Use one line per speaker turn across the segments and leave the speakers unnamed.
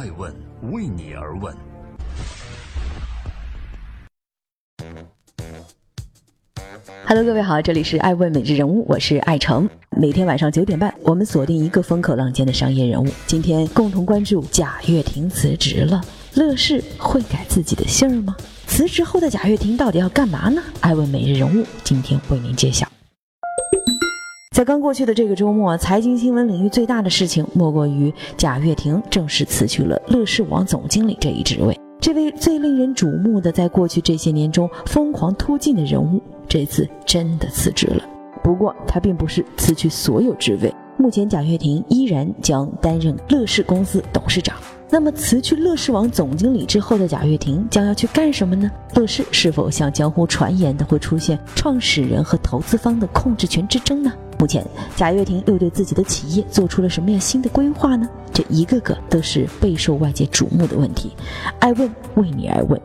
爱问为你而问。
Hello，各位好，这里是爱问每日人物，我是爱成。每天晚上九点半，我们锁定一个风口浪尖的商业人物。今天共同关注贾跃亭辞职了，乐视会改自己的姓儿吗？辞职后的贾跃亭到底要干嘛呢？爱问每日人物今天为您揭晓。在刚过去的这个周末，财经新闻领域最大的事情莫过于贾跃亭正式辞去了乐视网总经理这一职位。这位最令人瞩目的，在过去这些年中疯狂突进的人物，这次真的辞职了。不过，他并不是辞去所有职位。目前，贾跃亭依然将担任乐视公司董事长。那么，辞去乐视网总经理之后的贾跃亭将要去干什么呢？乐视是否像江湖传言的会出现创始人和投资方的控制权之争呢？目前，贾跃亭又对自己的企业做出了什么样新的规划呢？这一个个都是备受外界瞩目的问题。爱问为你而问。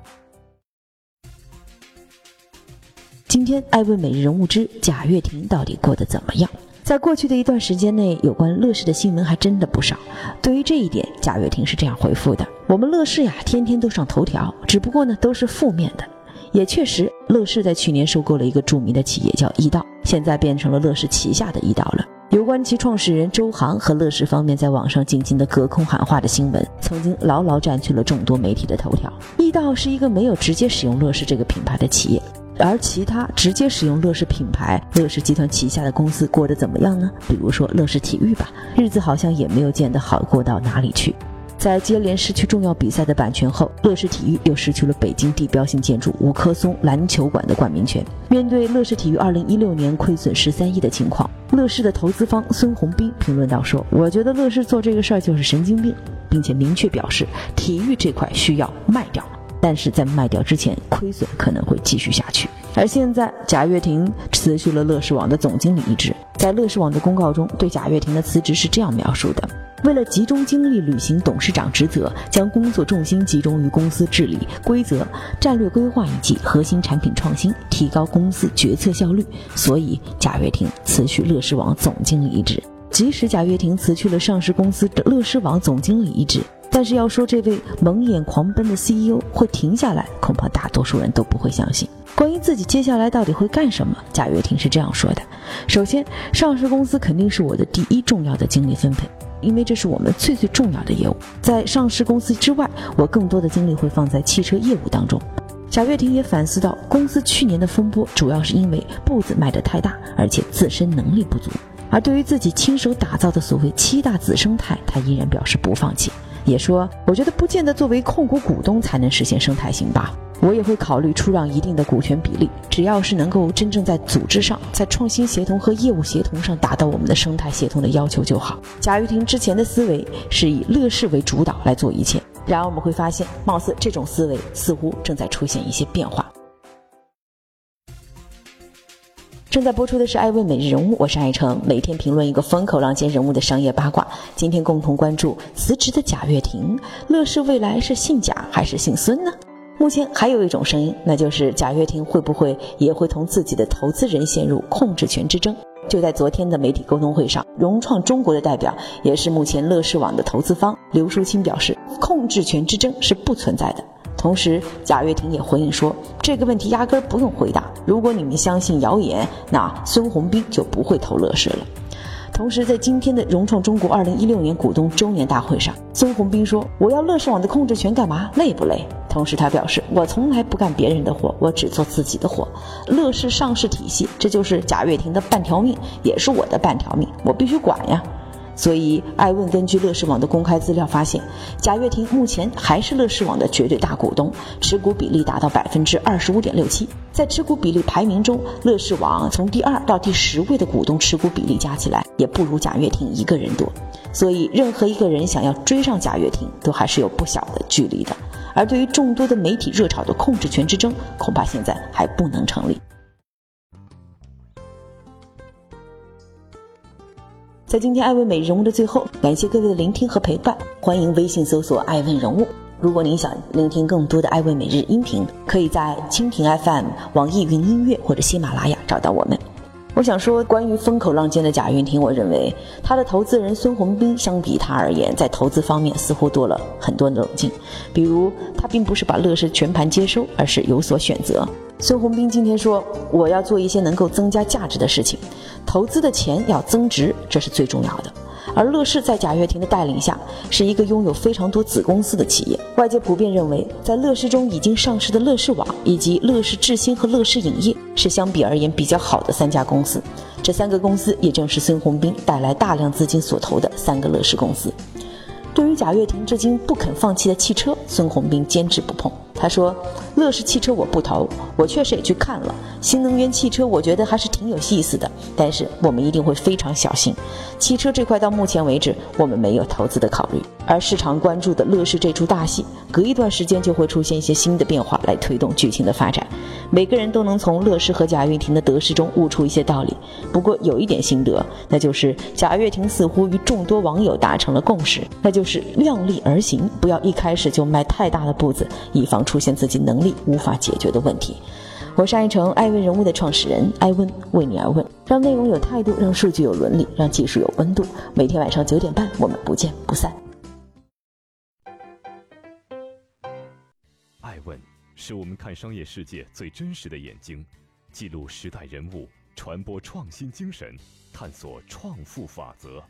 今天，爱问每日人物之贾跃亭到底过得怎么样？在过去的一段时间内，有关乐视的新闻还真的不少。对于这一点，贾跃亭是这样回复的：“我们乐视呀，天天都上头条，只不过呢，都是负面的。也确实，乐视在去年收购了一个著名的企业，叫易道。”现在变成了乐视旗下的易道了。有关其创始人周航和乐视方面在网上进行的隔空喊话的新闻，曾经牢牢占据了众多媒体的头条。易道是一个没有直接使用乐视这个品牌的企业，而其他直接使用乐视品牌、乐视集团旗下的公司过得怎么样呢？比如说乐视体育吧，日子好像也没有见得好过到哪里去。在接连失去重要比赛的版权后，乐视体育又失去了北京地标性建筑五棵松篮球馆的冠名权。面对乐视体育2016年亏损十三亿的情况，乐视的投资方孙宏斌评论道说：“我觉得乐视做这个事儿就是神经病，并且明确表示体育这块需要卖掉，但是在卖掉之前，亏损可能会继续下去。”而现在，贾跃亭辞去了乐视网的总经理一职。在乐视网的公告中，对贾跃亭的辞职是这样描述的。为了集中精力履行董事长职责，将工作重心集中于公司治理、规则、战略规划以及核心产品创新，提高公司决策效率，所以贾跃亭辞去乐视网总经理一职。即使贾跃亭辞去了上市公司的乐视网总经理一职，但是要说这位蒙眼狂奔的 CEO 会停下来，恐怕大多数人都不会相信。关于自己接下来到底会干什么，贾跃亭是这样说的：首先，上市公司肯定是我的第一重要的精力分配。因为这是我们最最重要的业务，在上市公司之外，我更多的精力会放在汽车业务当中。贾跃亭也反思到，公司去年的风波主要是因为步子迈得太大，而且自身能力不足。而对于自己亲手打造的所谓七大子生态，他依然表示不放弃，也说：“我觉得不见得作为控股股东才能实现生态型吧。”我也会考虑出让一定的股权比例，只要是能够真正在组织上、在创新协同和业务协同上达到我们的生态协同的要求就好。贾跃亭之前的思维是以乐视为主导来做一切，然而我们会发现，貌似这种思维似乎正在出现一些变化。正在播出的是《爱问每日人物》，我是爱成，每天评论一个风口浪尖人物的商业八卦。今天共同关注辞职的贾跃亭，乐视未来是姓贾还是姓孙呢？目前还有一种声音，那就是贾跃亭会不会也会同自己的投资人陷入控制权之争？就在昨天的媒体沟通会上，融创中国的代表，也是目前乐视网的投资方刘淑清表示，控制权之争是不存在的。同时，贾跃亭也回应说，这个问题压根儿不用回答。如果你们相信谣言，那孙宏斌就不会投乐视了。同时，在今天的融创中国二零一六年股东周年大会上，孙宏斌说：“我要乐视网的控制权干嘛？累不累？”同时，他表示：“我从来不干别人的活，我只做自己的活。乐视上市体系，这就是贾跃亭的半条命，也是我的半条命，我必须管呀。”所以，艾问根据乐视网的公开资料发现，贾跃亭目前还是乐视网的绝对大股东，持股比例达到百分之二十五点六七。在持股比例排名中，乐视网从第二到第十位的股东持股比例加起来，也不如贾跃亭一个人多。所以，任何一个人想要追上贾跃亭，都还是有不小的距离的。而对于众多的媒体热炒的控制权之争，恐怕现在还不能成立。在今天爱问每日人物的最后，感谢各位的聆听和陪伴。欢迎微信搜索“爱问人物”。如果您想聆听更多的爱问每日音频，可以在蜻蜓 FM、网易云音乐或者喜马拉雅找到我们。我想说，关于风口浪尖的贾跃亭，我认为他的投资人孙宏斌相比他而言，在投资方面似乎多了很多冷静。比如，他并不是把乐视全盘接收，而是有所选择。孙宏斌今天说：“我要做一些能够增加价值的事情，投资的钱要增值，这是最重要的。”而乐视在贾跃亭的带领下，是一个拥有非常多子公司的企业。外界普遍认为，在乐视中已经上市的乐视网以及乐视智新和乐视影业是相比而言比较好的三家公司。这三个公司也正是孙宏斌带来大量资金所投的三个乐视公司。对于贾跃亭至今不肯放弃的汽车，孙宏斌坚持不碰。他说：“乐视汽车我不投，我确实也去看了新能源汽车，我觉得还是挺有意思的。但是我们一定会非常小心。汽车这块到目前为止，我们没有投资的考虑。而市场关注的乐视这出大戏，隔一段时间就会出现一些新的变化来推动剧情的发展。每个人都能从乐视和贾跃亭的得失中悟出一些道理。不过有一点心得，那就是贾跃亭似乎与众多网友达成了共识，那就是量力而行，不要一开始就迈太大的步子，以防。”出现自己能力无法解决的问题。我是爱成艾问人物的创始人艾问，为你而问，让内容有态度，让数据有伦理，让技术有温度。每天晚上九点半，我们不见不散。
爱问是我们看商业世界最真实的眼睛，记录时代人物，传播创新精神，探索创富法则。